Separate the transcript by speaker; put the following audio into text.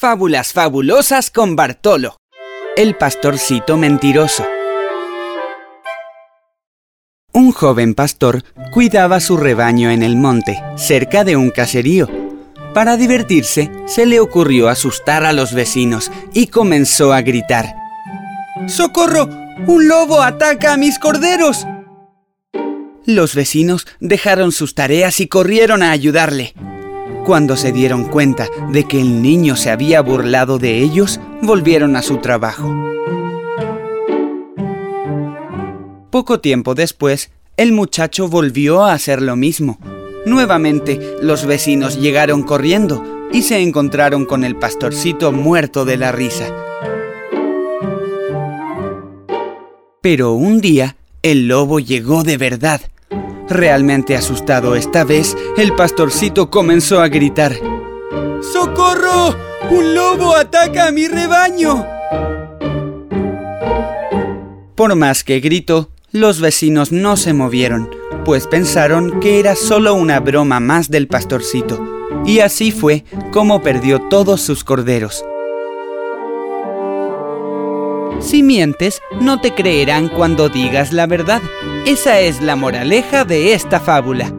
Speaker 1: Fábulas fabulosas con Bartolo. El pastorcito mentiroso. Un joven pastor cuidaba su rebaño en el monte, cerca de un caserío. Para divertirse, se le ocurrió asustar a los vecinos y comenzó a gritar. ¡Socorro! ¡Un lobo ataca a mis corderos! Los vecinos dejaron sus tareas y corrieron a ayudarle. Cuando se dieron cuenta de que el niño se había burlado de ellos, volvieron a su trabajo. Poco tiempo después, el muchacho volvió a hacer lo mismo. Nuevamente, los vecinos llegaron corriendo y se encontraron con el pastorcito muerto de la risa. Pero un día, el lobo llegó de verdad. Realmente asustado esta vez, el pastorcito comenzó a gritar. ¡Socorro! ¡Un lobo ataca a mi rebaño! Por más que gritó, los vecinos no se movieron, pues pensaron que era solo una broma más del pastorcito, y así fue como perdió todos sus corderos. Si mientes, no te creerán cuando digas la verdad. Esa es la moraleja de esta fábula.